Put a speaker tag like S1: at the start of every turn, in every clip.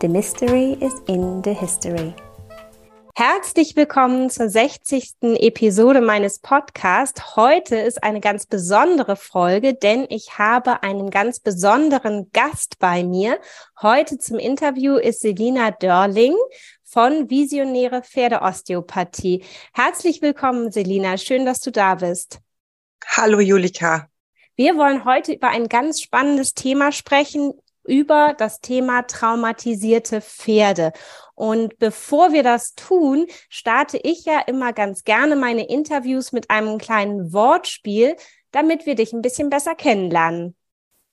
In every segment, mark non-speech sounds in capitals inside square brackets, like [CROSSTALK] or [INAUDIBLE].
S1: The Mystery is in the History. Herzlich willkommen zur 60. Episode meines Podcasts. Heute ist eine ganz besondere Folge, denn ich habe einen ganz besonderen Gast bei mir. Heute zum Interview ist Selina Dörling von Visionäre Pferdeosteopathie. Herzlich willkommen, Selina. Schön, dass du da bist.
S2: Hallo, Julika.
S1: Wir wollen heute über ein ganz spannendes Thema sprechen, über das Thema traumatisierte Pferde. Und bevor wir das tun, starte ich ja immer ganz gerne meine Interviews mit einem kleinen Wortspiel, damit wir dich ein bisschen besser kennenlernen.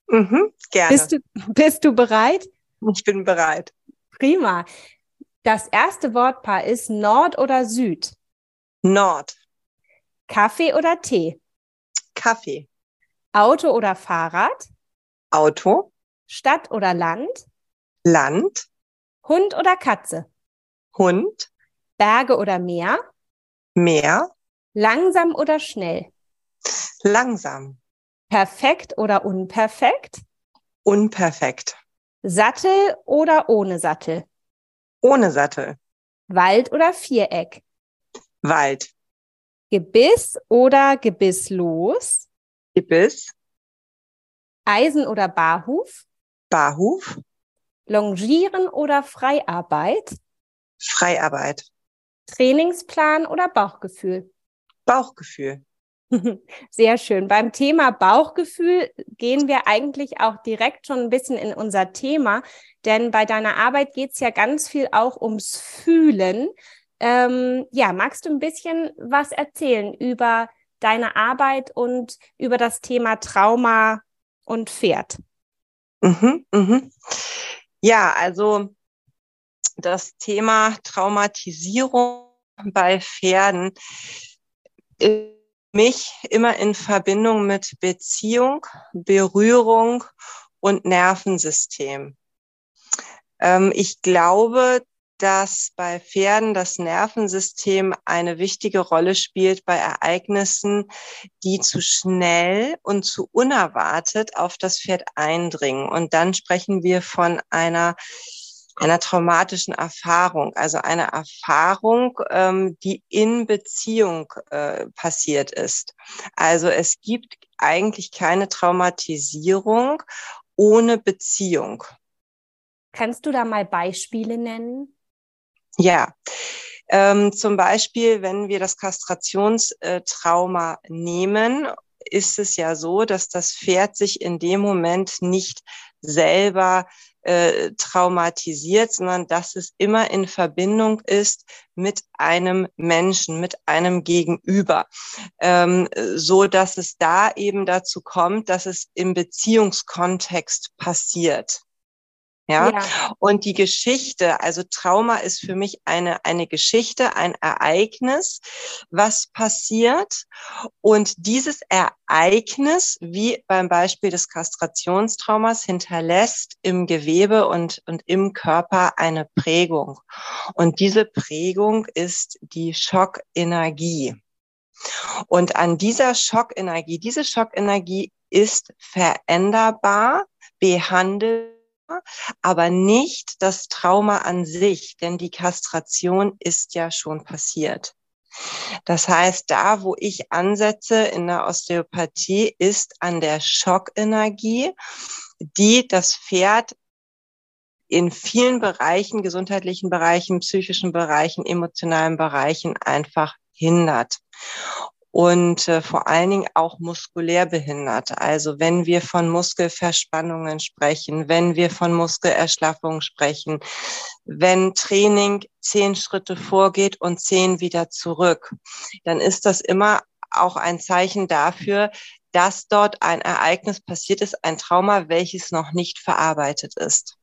S2: Mhm, gerne.
S1: Bist du, bist du bereit?
S2: Ich bin bereit.
S1: Prima. Das erste Wortpaar ist Nord oder Süd?
S2: Nord.
S1: Kaffee oder Tee?
S2: Kaffee.
S1: Auto oder Fahrrad?
S2: Auto.
S1: Stadt oder Land?
S2: Land.
S1: Hund oder Katze?
S2: Hund.
S1: Berge oder Meer?
S2: Meer.
S1: Langsam oder schnell?
S2: Langsam.
S1: Perfekt oder unperfekt?
S2: Unperfekt.
S1: Sattel oder ohne Sattel?
S2: Ohne Sattel.
S1: Wald oder Viereck?
S2: Wald.
S1: Gebiss oder gebisslos?
S2: Gebiss.
S1: Eisen oder Barhuf?
S2: Barhof.
S1: Longieren oder Freiarbeit?
S2: Freiarbeit.
S1: Trainingsplan oder Bauchgefühl?
S2: Bauchgefühl. [LAUGHS]
S1: Sehr schön. Beim Thema Bauchgefühl gehen wir eigentlich auch direkt schon ein bisschen in unser Thema, denn bei deiner Arbeit geht es ja ganz viel auch ums Fühlen. Ähm, ja, magst du ein bisschen was erzählen über deine Arbeit und über das Thema Trauma und Pferd?
S2: Mhm, mhm. Ja, also das Thema Traumatisierung bei Pferden ist mich immer in Verbindung mit Beziehung, Berührung und Nervensystem. Ähm, ich glaube, dass bei Pferden das Nervensystem eine wichtige Rolle spielt bei Ereignissen, die zu schnell und zu unerwartet auf das Pferd eindringen. Und dann sprechen wir von einer einer traumatischen Erfahrung, also einer Erfahrung, ähm, die in Beziehung äh, passiert ist. Also es gibt eigentlich keine Traumatisierung ohne Beziehung.
S1: Kannst du da mal Beispiele nennen?
S2: Ja, ähm, zum Beispiel, wenn wir das Kastrationstrauma nehmen, ist es ja so, dass das Pferd sich in dem Moment nicht selber äh, traumatisiert, sondern dass es immer in Verbindung ist mit einem Menschen, mit einem Gegenüber, ähm, so dass es da eben dazu kommt, dass es im Beziehungskontext passiert. Ja? ja? Und die Geschichte, also Trauma ist für mich eine, eine Geschichte, ein Ereignis, was passiert. Und dieses Ereignis, wie beim Beispiel des Kastrationstraumas, hinterlässt im Gewebe und, und im Körper eine Prägung. Und diese Prägung ist die Schockenergie. Und an dieser Schockenergie, diese Schockenergie ist veränderbar, behandelt aber nicht das Trauma an sich, denn die Kastration ist ja schon passiert. Das heißt, da, wo ich ansetze in der Osteopathie, ist an der Schockenergie, die das Pferd in vielen Bereichen, gesundheitlichen Bereichen, psychischen Bereichen, emotionalen Bereichen einfach hindert und äh, vor allen Dingen auch muskulär behindert. Also wenn wir von Muskelverspannungen sprechen, wenn wir von Muskelerschlaffung sprechen, wenn Training zehn Schritte vorgeht und zehn wieder zurück, dann ist das immer auch ein Zeichen dafür, dass dort ein Ereignis passiert ist, ein Trauma, welches noch nicht verarbeitet ist.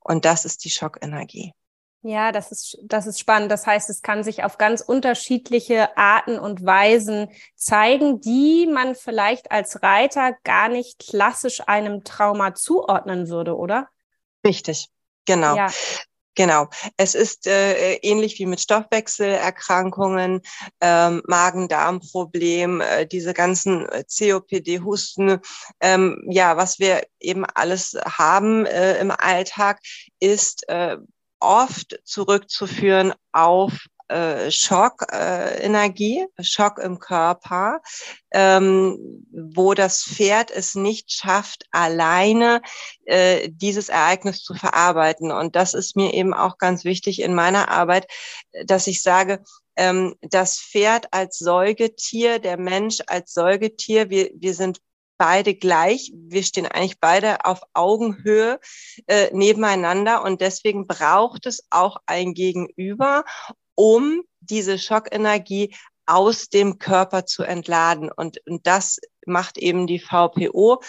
S2: Und das ist die Schockenergie.
S1: Ja, das ist, das ist spannend. Das heißt, es kann sich auf ganz unterschiedliche Arten und Weisen zeigen, die man vielleicht als Reiter gar nicht klassisch einem Trauma zuordnen würde, oder?
S2: Richtig, genau. Ja. Genau. Es ist äh, ähnlich wie mit Stoffwechselerkrankungen, ähm, Magen-Darm-Problem, äh, diese ganzen äh, COPD-Husten. Ähm, ja, was wir eben alles haben äh, im Alltag, ist äh, oft zurückzuführen auf äh, Schockenergie, äh, Schock im Körper, ähm, wo das Pferd es nicht schafft, alleine äh, dieses Ereignis zu verarbeiten. Und das ist mir eben auch ganz wichtig in meiner Arbeit, dass ich sage, ähm, das Pferd als Säugetier, der Mensch als Säugetier, wir, wir sind beide gleich. Wir stehen eigentlich beide auf Augenhöhe äh, nebeneinander und deswegen braucht es auch ein Gegenüber, um diese Schockenergie aus dem Körper zu entladen. Und, und das macht eben die VPO,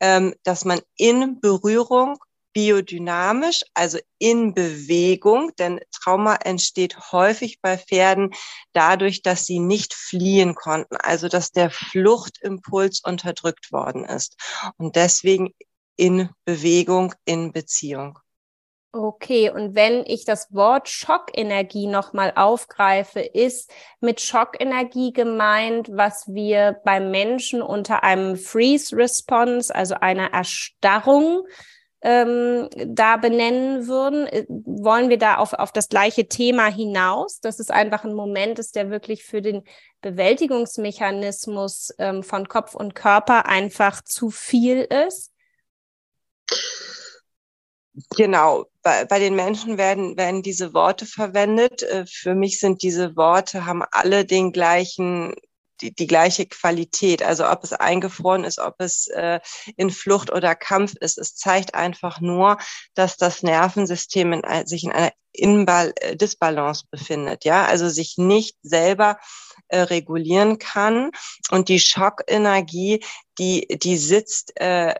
S2: ähm, dass man in Berührung biodynamisch, also in Bewegung, denn Trauma entsteht häufig bei Pferden dadurch, dass sie nicht fliehen konnten, also dass der Fluchtimpuls unterdrückt worden ist. Und deswegen in Bewegung, in Beziehung.
S1: Okay, und wenn ich das Wort Schockenergie nochmal aufgreife, ist mit Schockenergie gemeint, was wir beim Menschen unter einem Freeze Response, also einer Erstarrung, ähm, da benennen würden? Äh, wollen wir da auf, auf das gleiche Thema hinaus, dass es einfach ein Moment ist, der wirklich für den Bewältigungsmechanismus ähm, von Kopf und Körper einfach zu viel ist?
S2: Genau, bei, bei den Menschen werden, werden diese Worte verwendet. Äh, für mich sind diese Worte, haben alle den gleichen die, die gleiche Qualität. Also ob es eingefroren ist, ob es äh, in Flucht oder Kampf ist. Es zeigt einfach nur, dass das Nervensystem in, sich in einer Inbal äh, Disbalance befindet. Ja, also sich nicht selber äh, regulieren kann. Und die Schockenergie, die, die sitzt äh,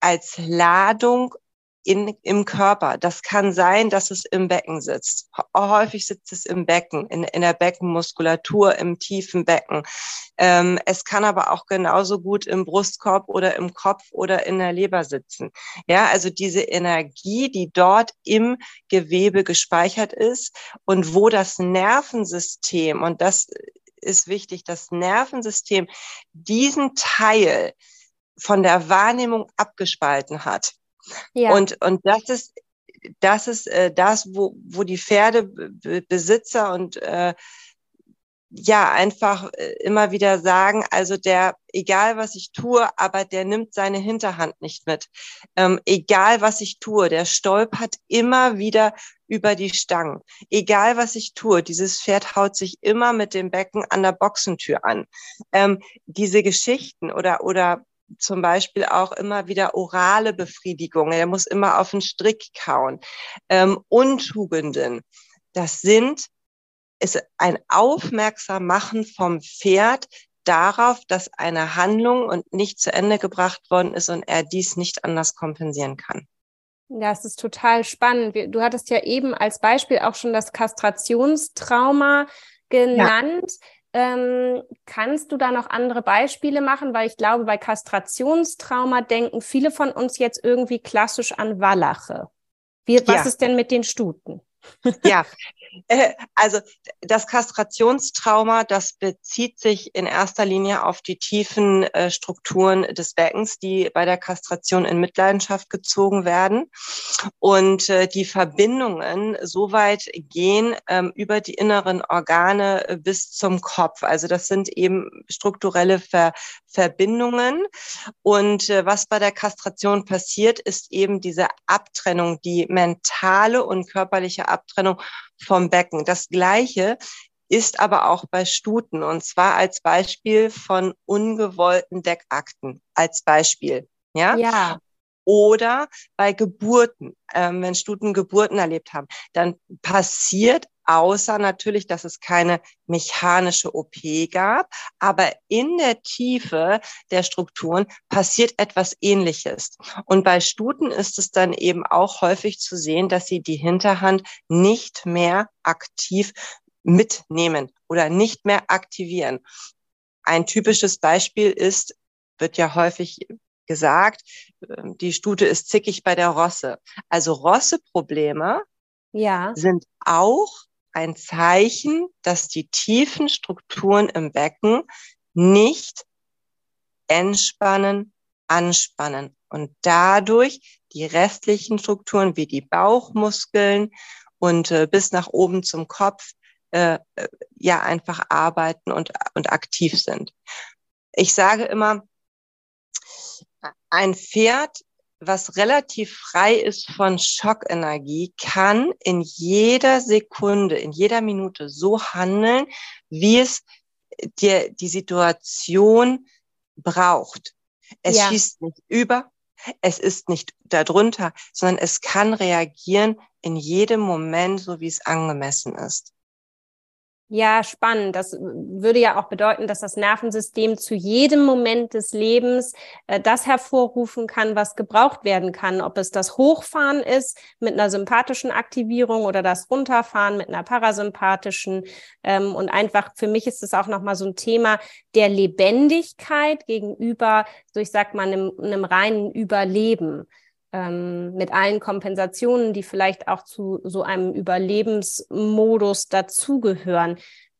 S2: als Ladung in, im Körper. Das kann sein, dass es im Becken sitzt. Häufig sitzt es im Becken, in, in der Beckenmuskulatur, im tiefen Becken. Ähm, es kann aber auch genauso gut im Brustkorb oder im Kopf oder in der Leber sitzen. Ja, also diese Energie, die dort im Gewebe gespeichert ist und wo das Nervensystem, und das ist wichtig, das Nervensystem diesen Teil von der Wahrnehmung abgespalten hat ja. Und, und das ist, das ist äh, das, wo, wo die Pferdebesitzer und äh, ja einfach äh, immer wieder sagen, also der, egal was ich tue, aber der nimmt seine Hinterhand nicht mit. Ähm, egal was ich tue, der stolpert immer wieder über die Stangen. Egal was ich tue, dieses Pferd haut sich immer mit dem Becken an der Boxentür an. Ähm, diese Geschichten oder, oder zum Beispiel auch immer wieder orale Befriedigung. Er muss immer auf den Strick kauen. Ähm, Untugenden. Das sind, ist ein aufmerksam machen vom Pferd darauf, dass eine Handlung und nicht zu Ende gebracht worden ist und er dies nicht anders kompensieren kann.
S1: Das ist total spannend. Du hattest ja eben als Beispiel auch schon das Kastrationstrauma genannt. Ja. Ähm, kannst du da noch andere Beispiele machen? Weil ich glaube, bei Kastrationstrauma denken viele von uns jetzt irgendwie klassisch an Wallache. Wie, was ja. ist denn mit den Stuten?
S2: Ja, [LAUGHS] äh, also das Kastrationstrauma, das bezieht sich in erster Linie auf die tiefen äh, Strukturen des Beckens, die bei der Kastration in Mitleidenschaft gezogen werden. Und äh, die Verbindungen so weit gehen ähm, über die inneren Organe bis zum Kopf. Also das sind eben strukturelle Ver Verbindungen. Und was bei der Kastration passiert, ist eben diese Abtrennung, die mentale und körperliche Abtrennung vom Becken. Das Gleiche ist aber auch bei Stuten und zwar als Beispiel von ungewollten Deckakten. Als Beispiel. Ja.
S1: Ja.
S2: Oder bei Geburten, ähm, wenn Stuten Geburten erlebt haben, dann passiert außer natürlich, dass es keine mechanische OP gab, aber in der Tiefe der Strukturen passiert etwas Ähnliches. Und bei Stuten ist es dann eben auch häufig zu sehen, dass sie die Hinterhand nicht mehr aktiv mitnehmen oder nicht mehr aktivieren. Ein typisches Beispiel ist, wird ja häufig gesagt, die Stute ist zickig bei der Rosse. Also Rosseprobleme ja. sind auch ein Zeichen, dass die tiefen Strukturen im Becken nicht entspannen, anspannen und dadurch die restlichen Strukturen wie die Bauchmuskeln und äh, bis nach oben zum Kopf äh, äh ja einfach arbeiten und, und aktiv sind. Ich sage immer, ein Pferd, was relativ frei ist von Schockenergie, kann in jeder Sekunde, in jeder Minute so handeln, wie es dir die Situation braucht. Es ja. schießt nicht über, es ist nicht darunter, sondern es kann reagieren in jedem Moment, so wie es angemessen ist.
S1: Ja, spannend. Das würde ja auch bedeuten, dass das Nervensystem zu jedem Moment des Lebens äh, das hervorrufen kann, was gebraucht werden kann. Ob es das Hochfahren ist mit einer sympathischen Aktivierung oder das Runterfahren mit einer parasympathischen. Ähm, und einfach für mich ist es auch nochmal so ein Thema der Lebendigkeit gegenüber, so ich sag mal, einem, einem reinen Überleben ähm, mit allen Kompensationen, die vielleicht auch zu so einem Überlebensmodus dazugehören.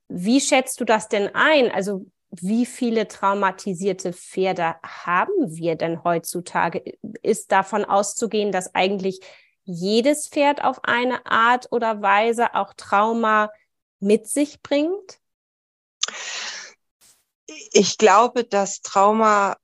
S1: Wie schätzt du das denn ein? Also wie viele traumatisierte Pferde haben wir denn heutzutage? Ist davon auszugehen, dass eigentlich jedes Pferd auf eine Art oder Weise auch Trauma mit sich bringt?
S2: Ich glaube, dass Trauma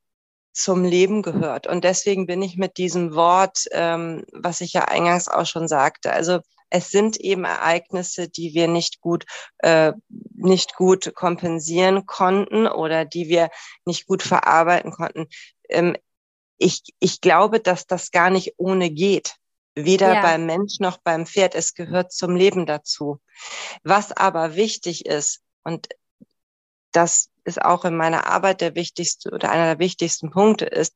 S2: zum Leben gehört. Und deswegen bin ich mit diesem Wort, ähm, was ich ja eingangs auch schon sagte, also es sind eben Ereignisse, die wir nicht gut, äh, nicht gut kompensieren konnten oder die wir nicht gut verarbeiten konnten. Ähm, ich, ich glaube, dass das gar nicht ohne geht. Weder ja. beim Mensch noch beim Pferd. Es gehört zum Leben dazu. Was aber wichtig ist, und das ist auch in meiner Arbeit der wichtigste oder einer der wichtigsten Punkte ist,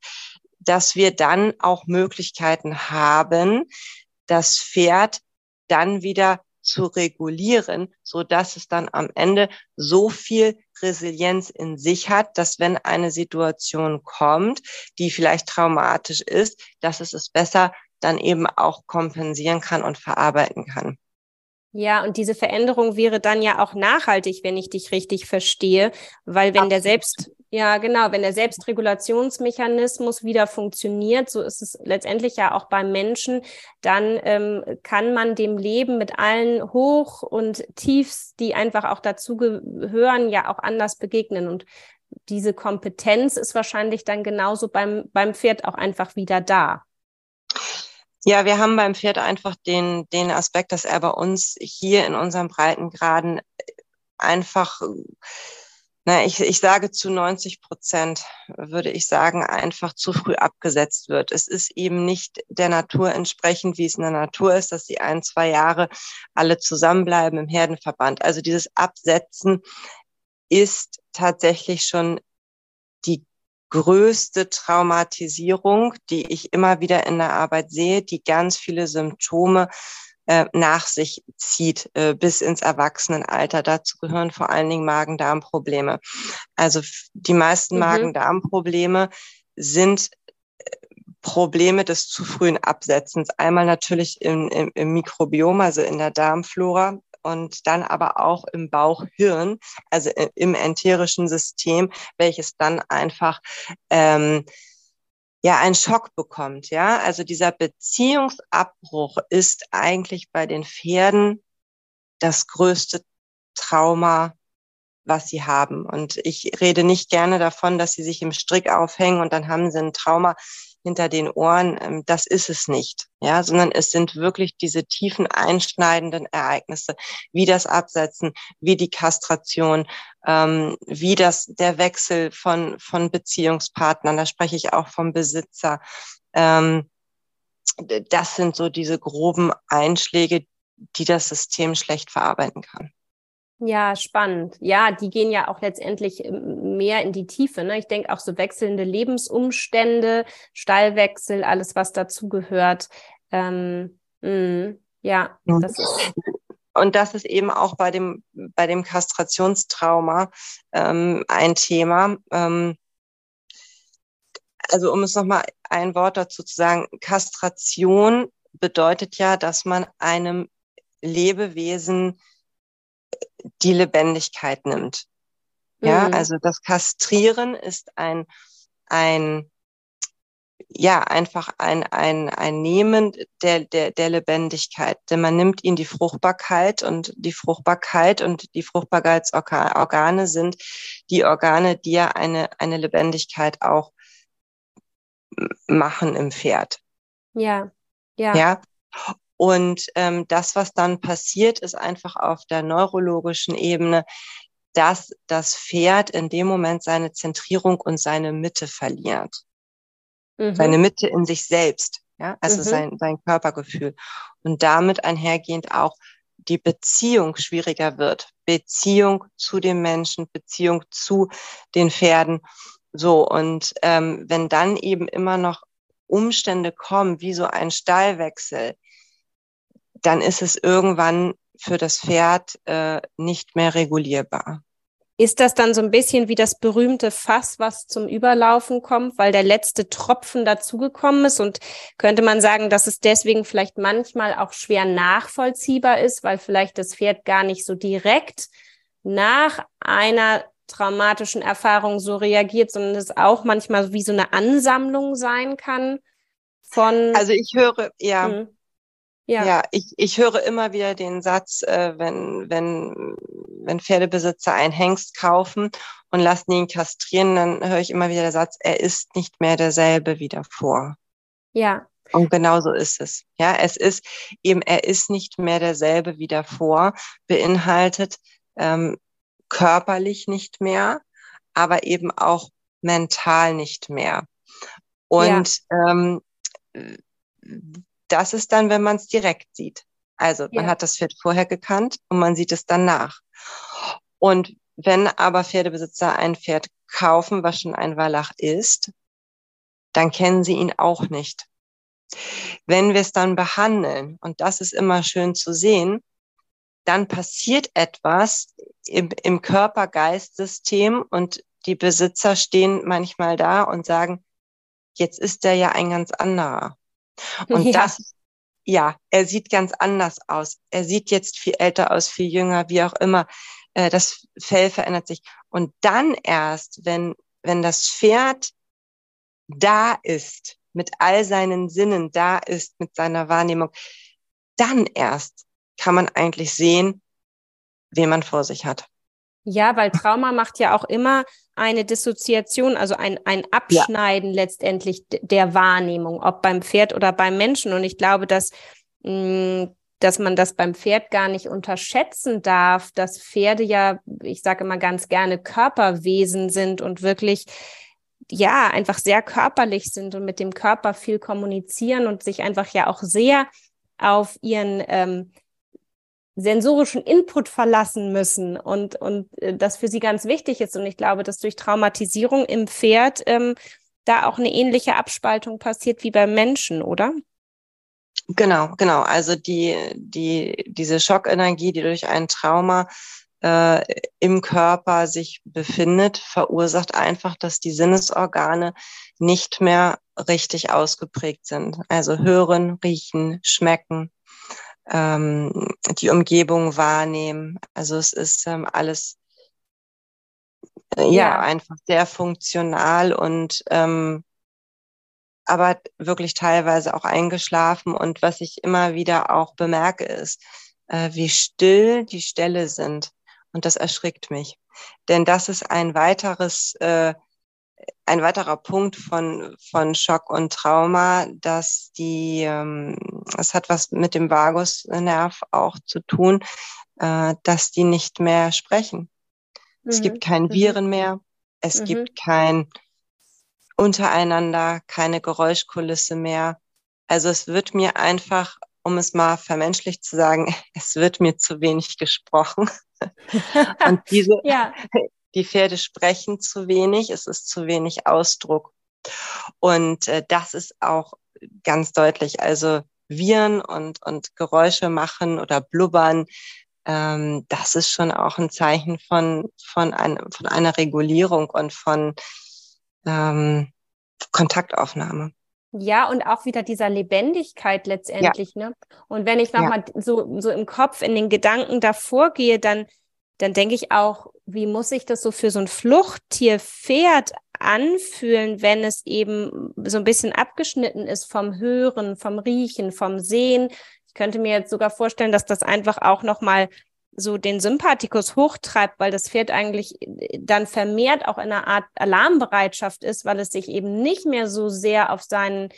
S2: dass wir dann auch Möglichkeiten haben, das Pferd dann wieder zu regulieren, so dass es dann am Ende so viel Resilienz in sich hat, dass wenn eine Situation kommt, die vielleicht traumatisch ist, dass es es besser dann eben auch kompensieren kann und verarbeiten kann.
S1: Ja, und diese Veränderung wäre dann ja auch nachhaltig, wenn ich dich richtig verstehe, weil wenn Absolut. der Selbst, ja genau, wenn der Selbstregulationsmechanismus wieder funktioniert, so ist es letztendlich ja auch beim Menschen, dann ähm, kann man dem Leben mit allen Hoch- und Tiefs, die einfach auch dazu gehören, ja auch anders begegnen. Und diese Kompetenz ist wahrscheinlich dann genauso beim, beim Pferd auch einfach wieder da.
S2: Ja, wir haben beim Pferd einfach den, den Aspekt, dass er bei uns hier in unseren Breitengraden einfach, na, ich, ich sage zu 90 Prozent, würde ich sagen, einfach zu früh abgesetzt wird. Es ist eben nicht der Natur entsprechend, wie es in der Natur ist, dass sie ein, zwei Jahre alle zusammenbleiben im Herdenverband. Also dieses Absetzen ist tatsächlich schon die größte Traumatisierung, die ich immer wieder in der Arbeit sehe, die ganz viele Symptome äh, nach sich zieht äh, bis ins Erwachsenenalter. Dazu gehören vor allen Dingen Magen-Darm-Probleme. Also die meisten mhm. Magen-Darm-Probleme sind äh, Probleme des zu frühen Absetzens. Einmal natürlich im, im, im Mikrobiom, also in der Darmflora, und dann aber auch im Bauchhirn, also im enterischen System, welches dann einfach ähm, ja einen Schock bekommt. Ja, also dieser Beziehungsabbruch ist eigentlich bei den Pferden das größte Trauma, was sie haben. Und ich rede nicht gerne davon, dass sie sich im Strick aufhängen und dann haben sie ein Trauma hinter den Ohren, ähm, das ist es nicht, ja, sondern es sind wirklich diese tiefen einschneidenden Ereignisse, wie das Absetzen, wie die Kastration, ähm, wie das der Wechsel von von Beziehungspartnern. Da spreche ich auch vom Besitzer. Ähm, das sind so diese groben Einschläge, die das System schlecht verarbeiten kann.
S1: Ja, spannend. Ja, die gehen ja auch letztendlich ähm, mehr in die Tiefe. Ne? Ich denke auch so wechselnde Lebensumstände, Stallwechsel, alles, was dazugehört. Ähm, mh, ja,
S2: das ist. Und das ist eben auch bei dem, bei dem Kastrationstrauma ähm, ein Thema. Ähm, also um es nochmal ein Wort dazu zu sagen, Kastration bedeutet ja, dass man einem Lebewesen die Lebendigkeit nimmt. Ja, mhm. also das Kastrieren ist ein, ein, ja, einfach ein, ein, ein Nehmen der, der, der Lebendigkeit. Denn man nimmt ihnen die Fruchtbarkeit und die Fruchtbarkeit und die Fruchtbarkeitsorgane sind die Organe, die ja eine, eine Lebendigkeit auch machen im Pferd.
S1: Ja, ja.
S2: Ja. Und ähm, das, was dann passiert, ist einfach auf der neurologischen Ebene, dass das Pferd in dem Moment seine Zentrierung und seine Mitte verliert. Mhm. Seine Mitte in sich selbst, ja, also mhm. sein, sein Körpergefühl. Und damit einhergehend auch die Beziehung schwieriger wird. Beziehung zu dem Menschen, Beziehung zu den Pferden. So, und ähm, wenn dann eben immer noch Umstände kommen, wie so ein Stallwechsel, dann ist es irgendwann für das Pferd äh, nicht mehr regulierbar.
S1: Ist das dann so ein bisschen wie das berühmte Fass, was zum Überlaufen kommt, weil der letzte Tropfen dazugekommen ist? Und könnte man sagen, dass es deswegen vielleicht manchmal auch schwer nachvollziehbar ist, weil vielleicht das Pferd gar nicht so direkt nach einer traumatischen Erfahrung so reagiert, sondern es auch manchmal wie so eine Ansammlung sein kann von.
S2: Also ich höre, ja. Mh ja, ja ich, ich höre immer wieder den Satz, äh, wenn, wenn, wenn Pferdebesitzer einen Hengst kaufen und lassen ihn kastrieren, dann höre ich immer wieder den Satz, er ist nicht mehr derselbe wie davor.
S1: Ja.
S2: Und genau so ist es. Ja, es ist eben, er ist nicht mehr derselbe wie davor, beinhaltet ähm, körperlich nicht mehr, aber eben auch mental nicht mehr. Und ja. ähm, das ist dann, wenn man es direkt sieht. Also man ja. hat das Pferd vorher gekannt und man sieht es dann nach. Und wenn aber Pferdebesitzer ein Pferd kaufen, was schon ein Wallach ist, dann kennen sie ihn auch nicht. Wenn wir es dann behandeln, und das ist immer schön zu sehen, dann passiert etwas im, im Körper-Geist-System und die Besitzer stehen manchmal da und sagen, jetzt ist der ja ein ganz anderer. [LAUGHS] Und ja. das, ja, er sieht ganz anders aus. Er sieht jetzt viel älter aus, viel jünger, wie auch immer. Äh, das Fell verändert sich. Und dann erst, wenn, wenn das Pferd da ist, mit all seinen Sinnen da ist, mit seiner Wahrnehmung, dann erst kann man eigentlich sehen, wen man vor sich hat.
S1: Ja, weil Trauma macht ja auch immer eine Dissoziation, also ein, ein Abschneiden ja. letztendlich der Wahrnehmung, ob beim Pferd oder beim Menschen. Und ich glaube, dass, mh, mm, dass man das beim Pferd gar nicht unterschätzen darf, dass Pferde ja, ich sage immer ganz gerne, Körperwesen sind und wirklich ja, einfach sehr körperlich sind und mit dem Körper viel kommunizieren und sich einfach ja auch sehr auf ihren ähm, sensorischen Input verlassen müssen und, und äh, das für sie ganz wichtig ist. Und ich glaube, dass durch Traumatisierung im Pferd ähm, da auch eine ähnliche Abspaltung passiert wie beim Menschen, oder?
S2: Genau, genau. Also die, die, diese Schockenergie, die durch ein Trauma äh, im Körper sich befindet, verursacht einfach, dass die Sinnesorgane nicht mehr richtig ausgeprägt sind. Also hören, riechen, schmecken, ähm, die Umgebung wahrnehmen. Also es ist ähm, alles äh, ja, ja, einfach sehr funktional und ähm, aber wirklich teilweise auch eingeschlafen. Und was ich immer wieder auch bemerke, ist, äh, wie still die Ställe sind. Und das erschrickt mich. Denn das ist ein weiteres äh, ein weiterer Punkt von, von Schock und Trauma, dass die, ähm, es hat was mit dem Vagusnerv auch zu tun, äh, dass die nicht mehr sprechen. Mhm. Es gibt kein mhm. Viren mehr, es mhm. gibt kein untereinander, keine Geräuschkulisse mehr. Also es wird mir einfach, um es mal vermenschlich zu sagen, [LAUGHS] es wird mir zu wenig gesprochen. [LAUGHS] Und diese, ja. [LAUGHS] die Pferde sprechen zu wenig, es ist zu wenig Ausdruck. Und äh, das ist auch ganz deutlich. Also Viren und, und Geräusche machen oder blubbern, ähm, das ist schon auch ein Zeichen von, von, ein, von einer Regulierung und von ähm, Kontaktaufnahme.
S1: Ja, und auch wieder dieser Lebendigkeit letztendlich, ja. ne? Und wenn ich nochmal ja. so, so im Kopf, in den Gedanken davor gehe, dann, dann denke ich auch, wie muss sich das so für so ein Fluchttier Pferd anfühlen, wenn es eben so ein bisschen abgeschnitten ist vom Hören, vom Riechen, vom Sehen. Ich könnte mir jetzt sogar vorstellen, dass das einfach auch nochmal so den Sympathikus hochtreibt, weil das Pferd eigentlich äh, dann vermehrt auch in einer Art Alarmbereitschaft ist, weil es sich eben nicht mehr so sehr auf seinen,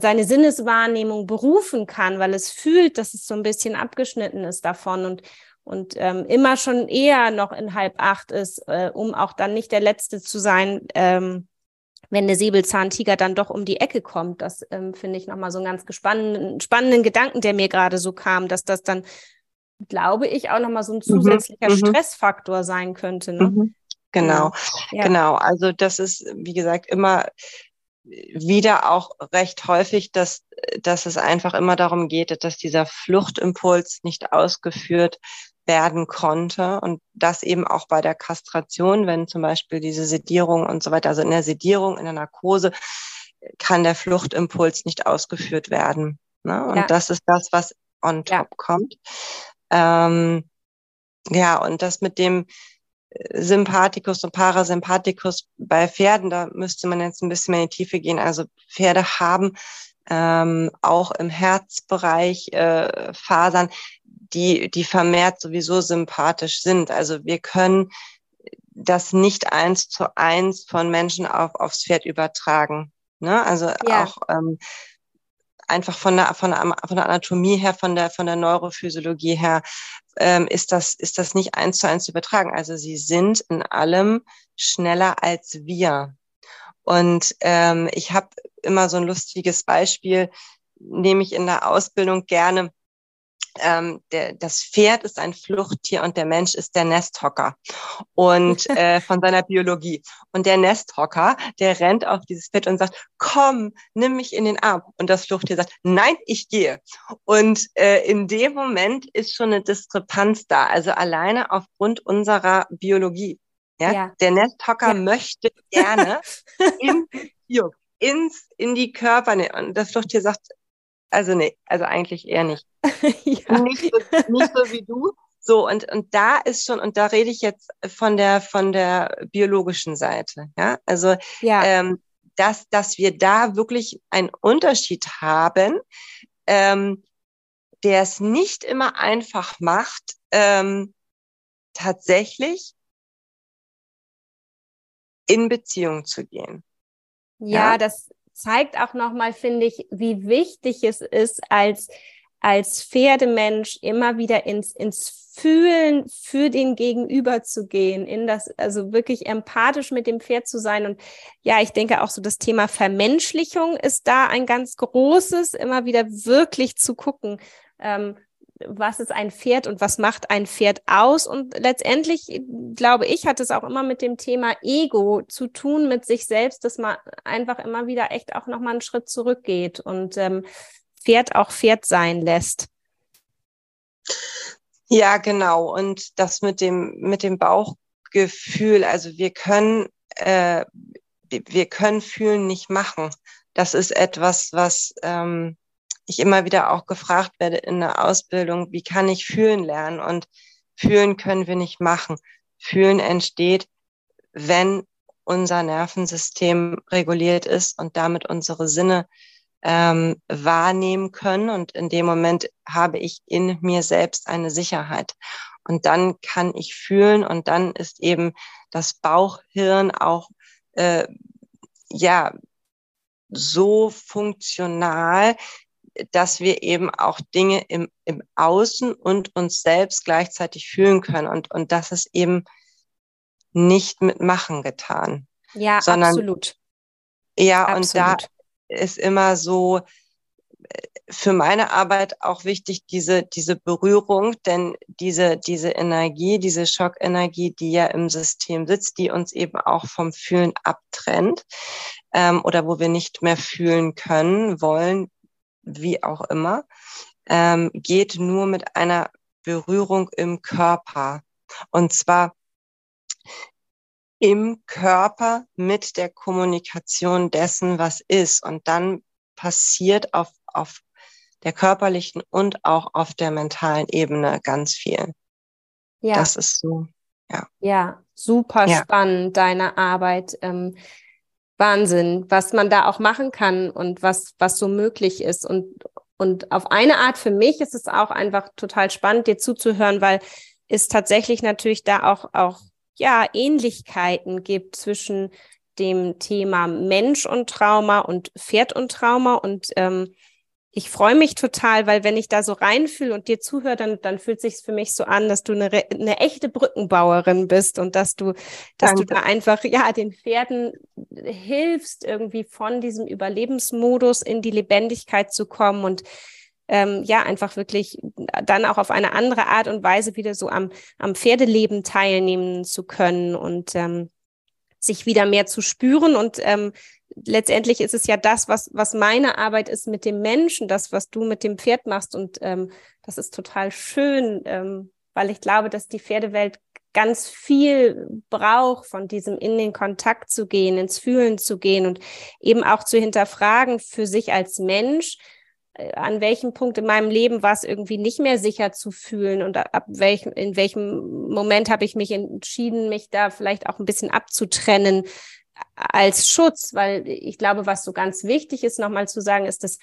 S1: seine Sinneswahrnehmung berufen kann, weil es fühlt, dass es so ein bisschen abgeschnitten ist davon und, und ähm, immer schon eher noch in halb acht ist, äh, um auch dann nicht der Letzte zu sein, ähm, wenn der Säbelzahntiger dann doch um die Ecke kommt. Das ähm, finde ich nochmal so einen ganz spannenden, spannenden Gedanken, der mir gerade so kam, dass das dann glaube ich, auch nochmal so ein mhm, zusätzlicher mhm, Stressfaktor sein könnte. Ne? Mhm.
S2: Genau, ja. genau. Also das ist, wie gesagt, immer wieder auch recht häufig, dass, dass es einfach immer darum geht, dass dieser Fluchtimpuls nicht ausgeführt werden konnte und das eben auch bei der Kastration, wenn zum Beispiel diese Sedierung und so weiter, also in der Sedierung, in der Narkose, kann der Fluchtimpuls nicht ausgeführt werden. Ne? Und ja. das ist das, was on top ja. kommt. Ähm, ja, und das mit dem äh, Sympathikus und Parasympathikus bei Pferden, da müsste man jetzt ein bisschen mehr in die Tiefe gehen. Also Pferde haben ähm, auch im Herzbereich äh, Fasern, die, die vermehrt sowieso sympathisch sind. Also wir können das nicht eins zu eins von Menschen auf, aufs Pferd übertragen. Ne? Also ja. auch ähm, einfach von der, von der, von der Anatomie her, von der, von der Neurophysiologie her, ähm, ist das, ist das nicht eins zu eins zu übertragen. Also sie sind in allem schneller als wir. Und ähm, ich habe immer so ein lustiges Beispiel, nehme ich in der Ausbildung gerne ähm, der, das Pferd ist ein Fluchttier und der Mensch ist der Nesthocker und [LAUGHS] äh, von seiner Biologie. Und der Nesthocker, der rennt auf dieses Pferd und sagt, komm, nimm mich in den Arm. Und das Fluchttier sagt, nein, ich gehe. Und äh, in dem Moment ist schon eine Diskrepanz da, also alleine aufgrund unserer Biologie. Ja, ja. der Nesthocker ja. möchte gerne [LAUGHS] in, ins, in die Körper. Und das Fluchttier sagt, also nee, also eigentlich eher nicht. [LAUGHS] ja. nicht, so, nicht so wie du. So, und, und da ist schon, und da rede ich jetzt von der, von der biologischen Seite, ja. Also, ja. Ähm, dass, dass wir da wirklich einen Unterschied haben, ähm, der es nicht immer einfach macht, ähm, tatsächlich in Beziehung zu gehen.
S1: Ja, ja, das, zeigt auch nochmal, finde ich, wie wichtig es ist, als, als Pferdemensch immer wieder ins, ins Fühlen für den Gegenüber zu gehen, in das, also wirklich empathisch mit dem Pferd zu sein. Und ja, ich denke auch so das Thema Vermenschlichung ist da ein ganz großes, immer wieder wirklich zu gucken. Ähm, was ist ein Pferd und was macht ein Pferd aus? Und letztendlich, glaube ich, hat es auch immer mit dem Thema Ego zu tun, mit sich selbst, dass man einfach immer wieder echt auch nochmal einen Schritt zurückgeht und ähm, Pferd auch Pferd sein lässt.
S2: Ja, genau. Und das mit dem, mit dem Bauchgefühl, also wir können, äh, wir können fühlen nicht machen. Das ist etwas, was, ähm, ich immer wieder auch gefragt werde in der Ausbildung, wie kann ich fühlen lernen? Und fühlen können wir nicht machen. Fühlen entsteht, wenn unser Nervensystem reguliert ist und damit unsere Sinne ähm, wahrnehmen können. Und in dem Moment habe ich in mir selbst eine Sicherheit. Und dann kann ich fühlen und dann ist eben das Bauchhirn auch äh, ja so funktional, dass wir eben auch Dinge im, im Außen und uns selbst gleichzeitig fühlen können. Und, und das ist eben nicht mit Machen getan.
S1: Ja, sondern, absolut.
S2: Ja, absolut. und da ist immer so, für meine Arbeit auch wichtig, diese, diese Berührung, denn diese, diese Energie, diese Schockenergie, die ja im System sitzt, die uns eben auch vom Fühlen abtrennt ähm, oder wo wir nicht mehr fühlen können, wollen, wie auch immer, ähm, geht nur mit einer Berührung im Körper. Und zwar im Körper mit der Kommunikation dessen, was ist. Und dann passiert auf, auf der körperlichen und auch auf der mentalen Ebene ganz viel. Ja. Das ist so, ja.
S1: Ja, super ja. spannend, deine Arbeit. Ähm, Wahnsinn, was man da auch machen kann und was, was so möglich ist. Und, und auf eine Art für mich ist es auch einfach total spannend, dir zuzuhören, weil es tatsächlich natürlich da auch, auch, ja, Ähnlichkeiten gibt zwischen dem Thema Mensch und Trauma und Pferd und Trauma und ähm, ich freue mich total, weil wenn ich da so reinfühle und dir zuhöre, dann, dann fühlt sich für mich so an, dass du eine, eine echte Brückenbauerin bist und dass du, dass Danke. du da einfach, ja, den Pferden hilfst, irgendwie von diesem Überlebensmodus in die Lebendigkeit zu kommen und ähm, ja, einfach wirklich dann auch auf eine andere Art und Weise wieder so am, am Pferdeleben teilnehmen zu können und ähm, sich wieder mehr zu spüren und ähm, letztendlich ist es ja das, was, was meine Arbeit ist mit dem Menschen, das, was du mit dem Pferd machst. Und ähm, das ist total schön, ähm, weil ich glaube, dass die Pferdewelt ganz viel braucht, von diesem in den Kontakt zu gehen, ins Fühlen zu gehen und eben auch zu hinterfragen für sich als Mensch, äh, an welchem Punkt in meinem Leben war es irgendwie nicht mehr sicher zu fühlen und ab welchem, in welchem Moment habe ich mich entschieden, mich da vielleicht auch ein bisschen abzutrennen als Schutz, weil ich glaube, was so ganz wichtig ist, nochmal zu sagen, ist, dass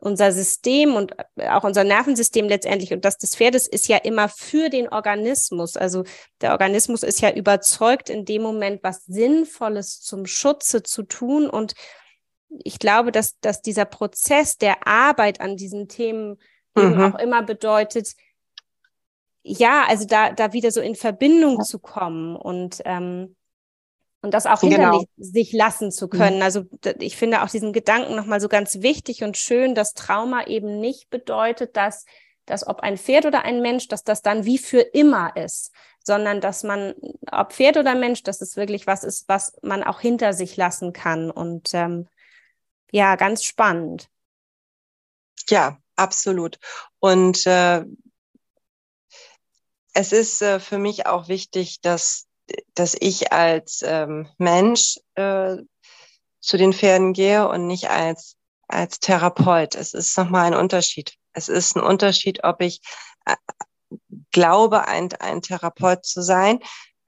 S1: unser System und auch unser Nervensystem letztendlich und das des Pferdes ist ja immer für den Organismus. Also der Organismus ist ja überzeugt, in dem Moment was Sinnvolles zum Schutze zu tun. Und ich glaube, dass, dass dieser Prozess der Arbeit an diesen Themen mhm. auch immer bedeutet, ja, also da, da wieder so in Verbindung zu kommen und ähm, und das auch hinter genau. sich lassen zu können. Mhm. Also ich finde auch diesen Gedanken nochmal so ganz wichtig und schön, dass Trauma eben nicht bedeutet, dass, dass ob ein Pferd oder ein Mensch, dass das dann wie für immer ist, sondern dass man, ob Pferd oder Mensch, dass es wirklich was ist, was man auch hinter sich lassen kann. Und ähm, ja, ganz spannend.
S2: Ja, absolut. Und äh, es ist äh, für mich auch wichtig, dass dass ich als ähm, Mensch äh, zu den Pferden gehe und nicht als, als Therapeut. Es ist nochmal ein Unterschied. Es ist ein Unterschied, ob ich äh, glaube, ein, ein Therapeut zu sein,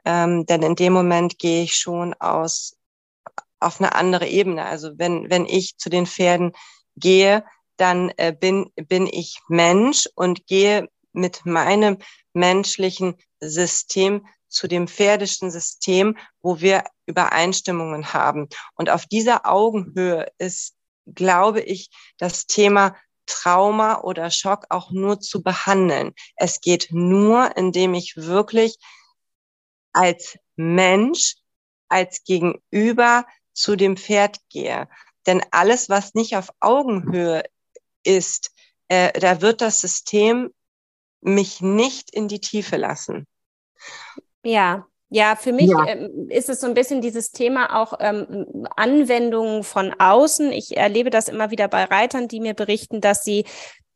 S2: ähm, denn in dem Moment gehe ich schon aus auf eine andere Ebene. Also wenn, wenn ich zu den Pferden gehe, dann äh, bin, bin ich Mensch und gehe mit meinem menschlichen System zu dem pferdischen System, wo wir Übereinstimmungen haben. Und auf dieser Augenhöhe ist, glaube ich, das Thema Trauma oder Schock auch nur zu behandeln. Es geht nur, indem ich wirklich als Mensch, als Gegenüber zu dem Pferd gehe. Denn alles, was nicht auf Augenhöhe ist, äh, da wird das System mich nicht in die Tiefe lassen.
S1: Ja, ja, für mich ja. Ähm, ist es so ein bisschen dieses Thema auch ähm, Anwendungen von außen. Ich erlebe das immer wieder bei Reitern, die mir berichten, dass sie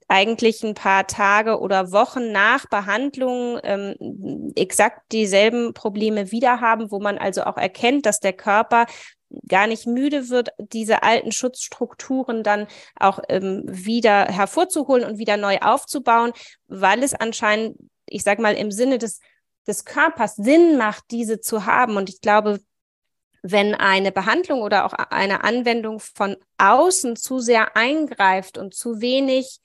S1: eigentlich ein paar Tage oder Wochen nach Behandlung ähm, exakt dieselben Probleme wieder haben, wo man also auch erkennt, dass der Körper gar nicht müde wird, diese alten Schutzstrukturen dann auch ähm, wieder hervorzuholen und wieder neu aufzubauen, weil es anscheinend, ich sag mal, im Sinne des des Körpers Sinn macht, diese zu haben. Und ich glaube, wenn eine Behandlung oder auch eine Anwendung von außen zu sehr eingreift und zu wenig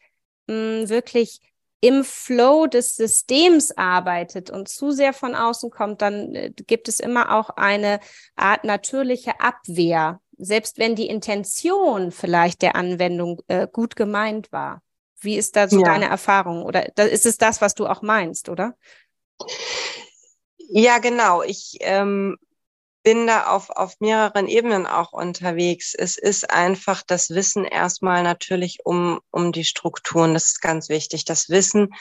S1: mh, hm, wirklich im Flow des Systems arbeitet und zu sehr von außen kommt, dann äh, gibt es immer auch eine Art natürliche Abwehr, selbst wenn die Intention vielleicht der Anwendung äh, gut gemeint war. Wie ist da so ja. deine Erfahrung? Oder ist es das, was du auch meinst, oder?
S2: Ja, genau. Ich, ähm, bin da auf, auf mehreren Ebenen auch unterwegs. Es ist einfach das Wissen erstmal natürlich um, um die Strukturen. Das ist ganz wichtig. Das Wissen,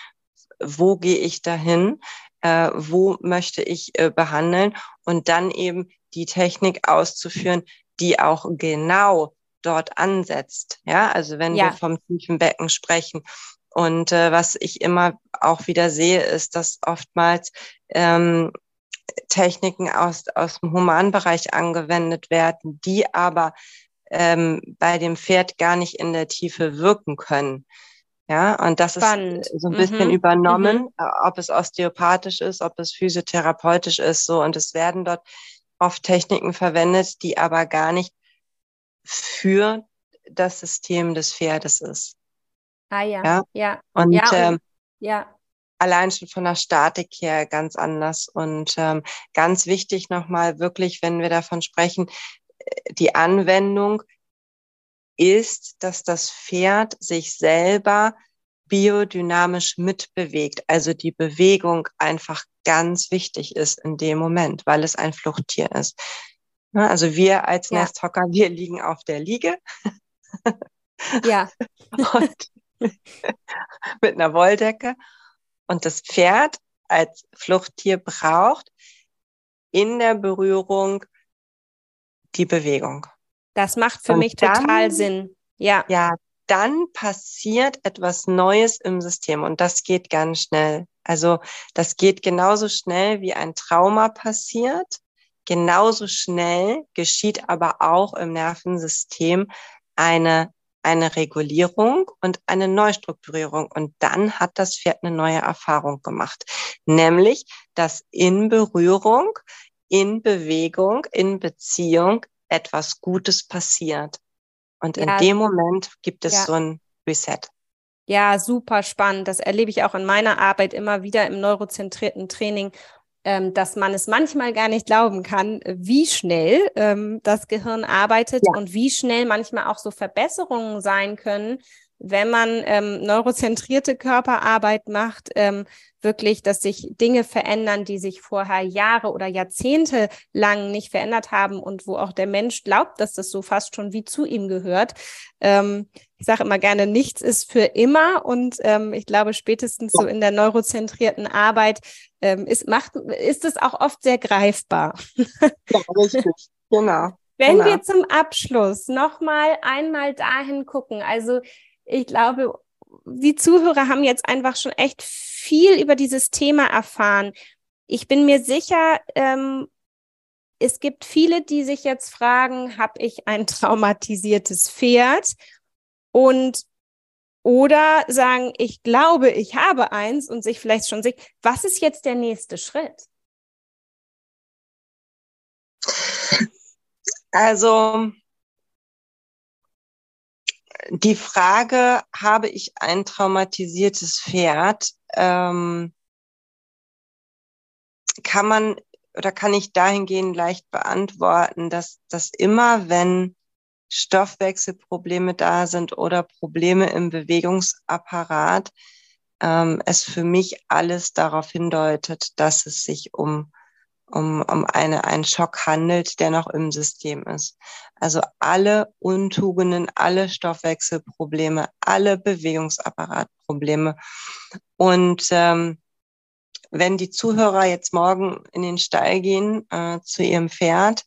S2: wo gehe ich dahin? Äh, wo möchte ich äh, behandeln? Und dann eben die Technik auszuführen, die auch genau dort ansetzt. Ja, also wenn ja. wir vom tiefen Becken sprechen. Und äh, was ich immer auch wieder sehe, ist, dass oftmals ähm, Techniken aus, aus dem Humanbereich angewendet werden, die aber ähm, bei dem Pferd gar nicht in der Tiefe wirken können. Ja, und das Spannend. ist so ein bisschen mhm. übernommen, mhm. Äh, ob es osteopathisch ist, ob es physiotherapeutisch ist, so. Und es werden dort oft Techniken verwendet, die aber gar nicht für das System des Pferdes ist.
S1: Ah ja, ja. ja.
S2: Und,
S1: ja,
S2: und ähm, ja allein schon von der Statik her ganz anders. Und ähm, ganz wichtig nochmal wirklich, wenn wir davon sprechen, äh, die Anwendung ist, dass das Pferd sich selber biodynamisch mitbewegt. Also die Bewegung einfach ganz wichtig ist in dem Moment, weil es ein Fluchttier ist. Also wir als ja. Nesthocker, wir liegen auf der Liege.
S1: Ja. [LAUGHS]
S2: Und [LAUGHS] mit einer Wolldecke. Und das Pferd als Fluchttier braucht in der Berührung die Bewegung.
S1: Das macht für Und mich dann, total Sinn. Ja.
S2: Ja, dann passiert etwas Neues im System und das geht ganz schnell. Also das geht genauso schnell wie ein Trauma passiert. Genauso schnell geschieht aber auch im Nervensystem eine eine Regulierung und eine Neustrukturierung. Und dann hat das Pferd eine neue Erfahrung gemacht, nämlich, dass in Berührung, in Bewegung, in Beziehung etwas Gutes passiert. Und ja. in dem Moment gibt es ja. so ein Reset.
S1: Ja, super spannend. Das erlebe ich auch in meiner Arbeit immer wieder im neurozentrierten Training ähm, dass man es manchmal gar nicht glauben kann, wie schnell ähm, das Gehirn arbeitet ja. und wie schnell manchmal auch so Verbesserungen sein können, wenn man ähm, neurozentrierte Körperarbeit macht, ähm, wirklich, dass sich Dinge verändern, die sich vorher Jahre oder Jahrzehnte lang nicht verändert haben und wo auch der Mensch glaubt, dass das so fast schon wie zu ihm gehört. Ähm, ich sage immer gerne, nichts ist für immer und ähm, ich glaube, spätestens so in der neurozentrierten Arbeit ähm, ist, macht, ist es auch oft sehr greifbar.
S2: Ja, richtig, genau.
S1: Wenn
S2: genau.
S1: wir zum Abschluss nochmal einmal dahin gucken, also ich glaube, die Zuhörer haben jetzt einfach schon echt viel über dieses Thema erfahren. Ich bin mir sicher, ähm, es gibt viele, die sich jetzt fragen, habe ich ein traumatisiertes Pferd? Und oder sagen, ich glaube, ich habe eins und sich vielleicht schon sich, was ist jetzt der nächste Schritt?
S2: Also die Frage, habe ich ein traumatisiertes Pferd, ähm, kann man oder kann ich dahingehend leicht beantworten, dass, dass immer wenn Stoffwechselprobleme da sind oder Probleme im Bewegungsapparat, ähm, es für mich alles darauf hindeutet, dass es sich um um, um eine, einen Schock handelt, der noch im System ist. Also alle Untugenden, alle Stoffwechselprobleme, alle Bewegungsapparatprobleme. Und ähm, wenn die Zuhörer jetzt morgen in den Stall gehen äh, zu ihrem Pferd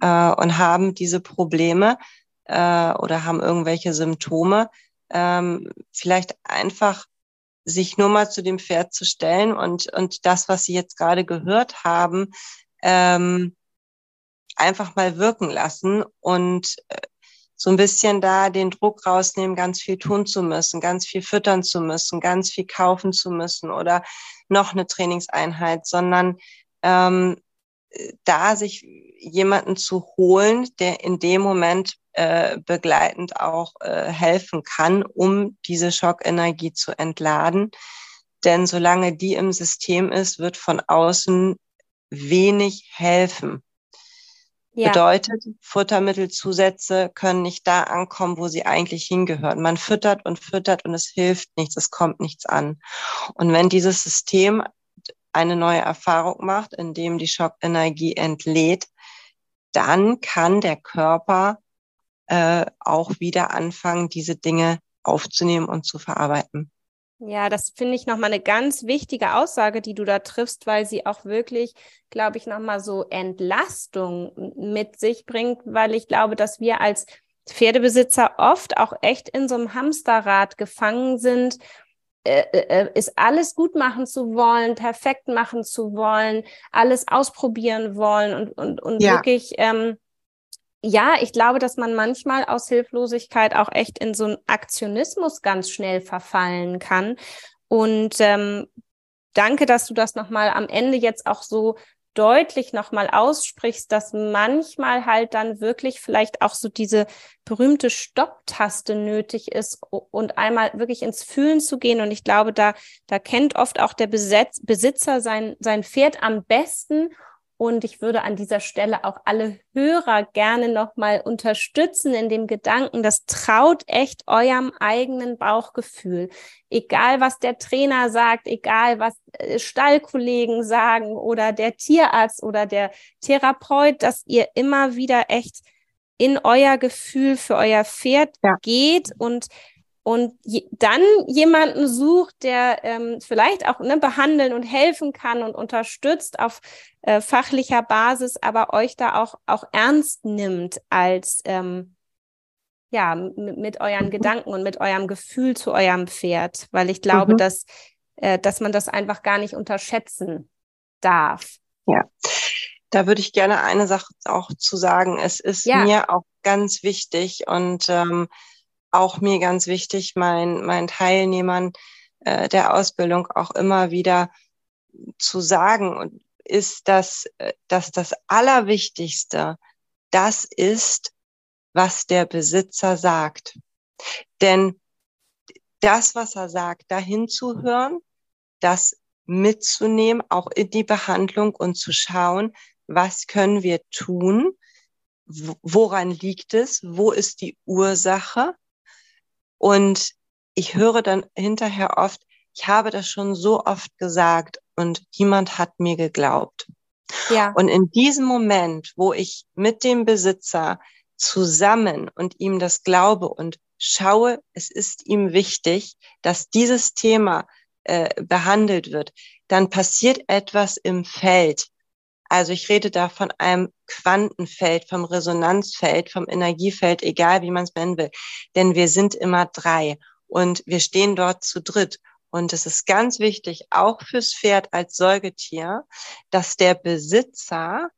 S2: äh, und haben diese Probleme äh, oder haben irgendwelche Symptome, ähm, vielleicht einfach sich nur mal zu dem Pferd zu stellen und, und das, was Sie jetzt gerade gehört haben, ähm, einfach mal wirken lassen und äh, so ein bisschen da den Druck rausnehmen, ganz viel tun zu müssen, ganz viel füttern zu müssen, ganz viel kaufen zu müssen oder noch eine Trainingseinheit, sondern ähm, da sich jemanden zu holen, der in dem Moment äh, begleitend auch äh, helfen kann, um diese Schockenergie zu entladen. Denn solange die im System ist, wird von außen wenig helfen. Ja. Bedeutet, Futtermittelzusätze können nicht da ankommen, wo sie eigentlich hingehören. Man füttert und füttert und es hilft nichts, es kommt nichts an. Und wenn dieses System eine neue Erfahrung macht, in dem die Schockenergie entlädt, dann kann der Körper äh, auch wieder anfangen, diese Dinge aufzunehmen und zu verarbeiten.
S1: Ja, das finde ich nochmal eine ganz wichtige Aussage, die du da triffst, weil sie auch wirklich, glaube ich, nochmal so Entlastung mit sich bringt, weil ich glaube, dass wir als Pferdebesitzer oft auch echt in so einem Hamsterrad gefangen sind, äh, äh, ist alles gut machen zu wollen, perfekt machen zu wollen, alles ausprobieren wollen und, und, und ja. wirklich ähm, ja, ich glaube, dass man manchmal aus Hilflosigkeit auch echt in so einen Aktionismus ganz schnell verfallen kann. Und ähm, danke, dass du das nochmal am Ende jetzt auch so deutlich nochmal aussprichst, dass manchmal halt dann wirklich vielleicht auch so diese berühmte Stopptaste nötig ist und einmal wirklich ins Fühlen zu gehen. Und ich glaube, da, da kennt oft auch der Besitz, Besitzer sein, sein Pferd am besten und ich würde an dieser Stelle auch alle Hörer gerne nochmal unterstützen in dem Gedanken, das traut echt eurem eigenen Bauchgefühl. Egal, was der Trainer sagt, egal, was äh, Stallkollegen sagen oder der Tierarzt oder der Therapeut, dass ihr immer wieder echt in euer Gefühl für euer Pferd ja. geht und und je, dann jemanden sucht, der ähm, vielleicht auch ne, behandeln und helfen kann und unterstützt auf äh, fachlicher Basis, aber euch da auch, auch ernst nimmt als ähm, ja, mit euren mhm. Gedanken und mit eurem Gefühl zu eurem Pferd, weil ich glaube, mhm. dass, äh, dass man das einfach gar nicht unterschätzen darf.
S2: Ja, da würde ich gerne eine Sache auch zu sagen. Es ist ja. mir auch ganz wichtig und ähm, auch mir ganz wichtig, mein, meinen Teilnehmern äh, der Ausbildung auch immer wieder zu sagen, ist, dass, äh, dass das Allerwichtigste das ist, was der Besitzer sagt. Denn das, was er sagt, dahin zu hören, das mitzunehmen, auch in die Behandlung und zu schauen, was können wir tun, woran liegt es, wo ist die Ursache und ich höre dann hinterher oft, ich habe das schon so oft gesagt und niemand hat mir geglaubt. Ja. Und in diesem Moment, wo ich mit dem Besitzer zusammen und ihm das glaube und schaue, es ist ihm wichtig, dass dieses Thema äh, behandelt wird, dann passiert etwas im Feld. Also ich rede da von einem Quantenfeld, vom Resonanzfeld, vom Energiefeld, egal wie man es nennen will. Denn wir sind immer drei und wir stehen dort zu dritt. Und es ist ganz wichtig, auch fürs Pferd als Säugetier, dass der Besitzer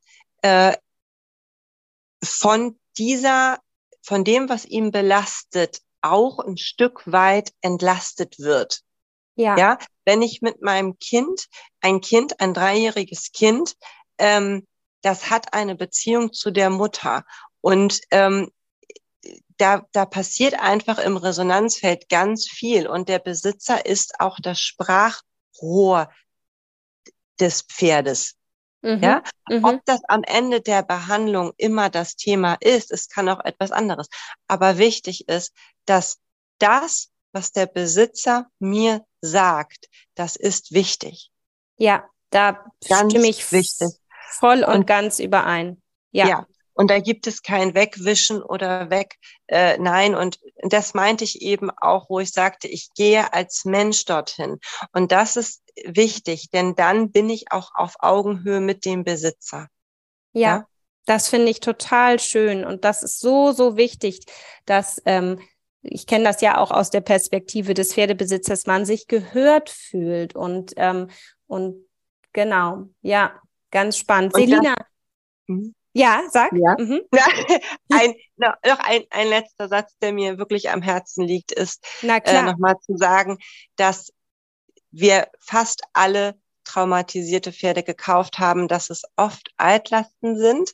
S2: äh, von dieser, von dem, was ihn belastet, auch ein Stück weit entlastet wird. Ja. ja, wenn ich mit meinem Kind, ein Kind, ein dreijähriges Kind, ähm, das hat eine Beziehung zu der Mutter. Und ähm, da, da passiert einfach im Resonanzfeld ganz viel. Und der Besitzer ist auch das Sprachrohr des Pferdes. Mhm. Ja, mhm. ob das am Ende der Behandlung immer das Thema ist, es kann auch etwas anderes. Aber wichtig ist, dass das, was der Besitzer mir sagt, das ist wichtig.
S1: Ja, da Ganz stimme ich wichtig. Voll und, und ganz überein. Ja. ja.
S2: Und da gibt es kein Wegwischen oder weg, äh, nein. Und das meinte ich eben auch, wo ich sagte, ich gehe als Mensch dorthin. Und das ist wichtig, denn dann bin ich auch auf Augenhöhe mit dem Besitzer.
S1: Ja, ja? das finde ich total schön. Und das ist so, so wichtig, dass ähm, ich kenne das ja auch aus der Perspektive des Pferdebesitzers, man sich gehört fühlt und ähm, und genau, ja, Ganz spannend. Und Selina. Das, mhm. ja, sag. Ja. Mhm. [LAUGHS]
S2: ein, noch, noch ein, ein letzter Satz, der mir wirklich am Herzen liegt, ist äh, nochmal zu sagen, dass wir fast alle traumatisierte Pferde gekauft haben, dass es oft Altlasten sind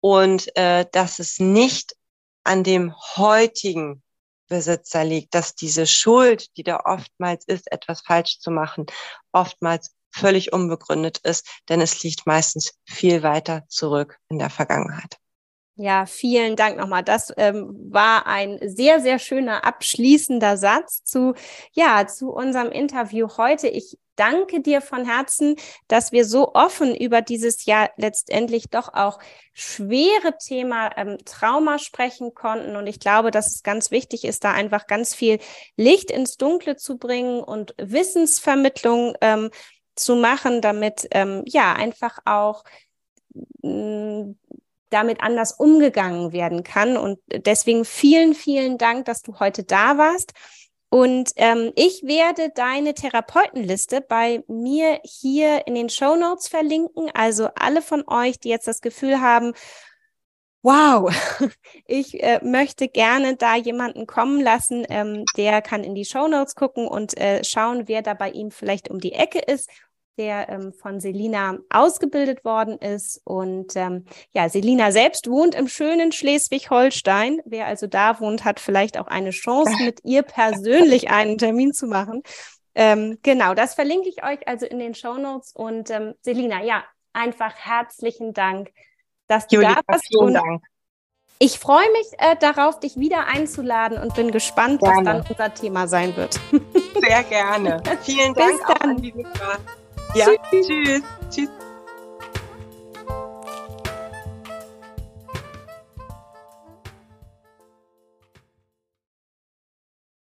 S2: und äh, dass es nicht an dem heutigen Besitzer liegt, dass diese Schuld, die da oftmals ist, etwas falsch zu machen, oftmals völlig unbegründet ist, denn es liegt meistens viel weiter zurück in der Vergangenheit.
S1: Ja, vielen Dank nochmal. Das ähm, war ein sehr, sehr schöner abschließender Satz zu, ja, zu unserem Interview heute. Ich danke dir von Herzen, dass wir so offen über dieses ja letztendlich doch auch schwere Thema ähm, Trauma sprechen konnten. Und ich glaube, dass es ganz wichtig ist, da einfach ganz viel Licht ins Dunkle zu bringen und Wissensvermittlung ähm, zu machen, damit ähm, ja einfach auch mm, damit anders umgegangen werden kann. Und deswegen vielen, vielen Dank, dass du heute da warst. Und ähm, ich werde deine Therapeutenliste bei mir hier in den Show Notes verlinken. Also alle von euch, die jetzt das Gefühl haben, wow, [LAUGHS] ich äh, möchte gerne da jemanden kommen lassen, ähm, der kann in die Show Notes gucken und äh, schauen, wer da bei ihm vielleicht um die Ecke ist der ähm, von Selina ausgebildet worden ist. Und ähm, ja, Selina selbst wohnt im schönen Schleswig-Holstein. Wer also da wohnt, hat vielleicht auch eine Chance, [LAUGHS] mit ihr persönlich einen Termin zu machen. Ähm, genau, das verlinke ich euch also in den Show Notes. Und ähm, Selina, ja, einfach herzlichen Dank, dass du Julia, da warst. Vielen Dank. Ich freue mich äh, darauf, dich wieder einzuladen und bin gespannt, gerne. was dann unser Thema sein wird.
S2: Sehr gerne. [LAUGHS] Vielen Dank. Bis dann. Ja, tschüss. Tschüss.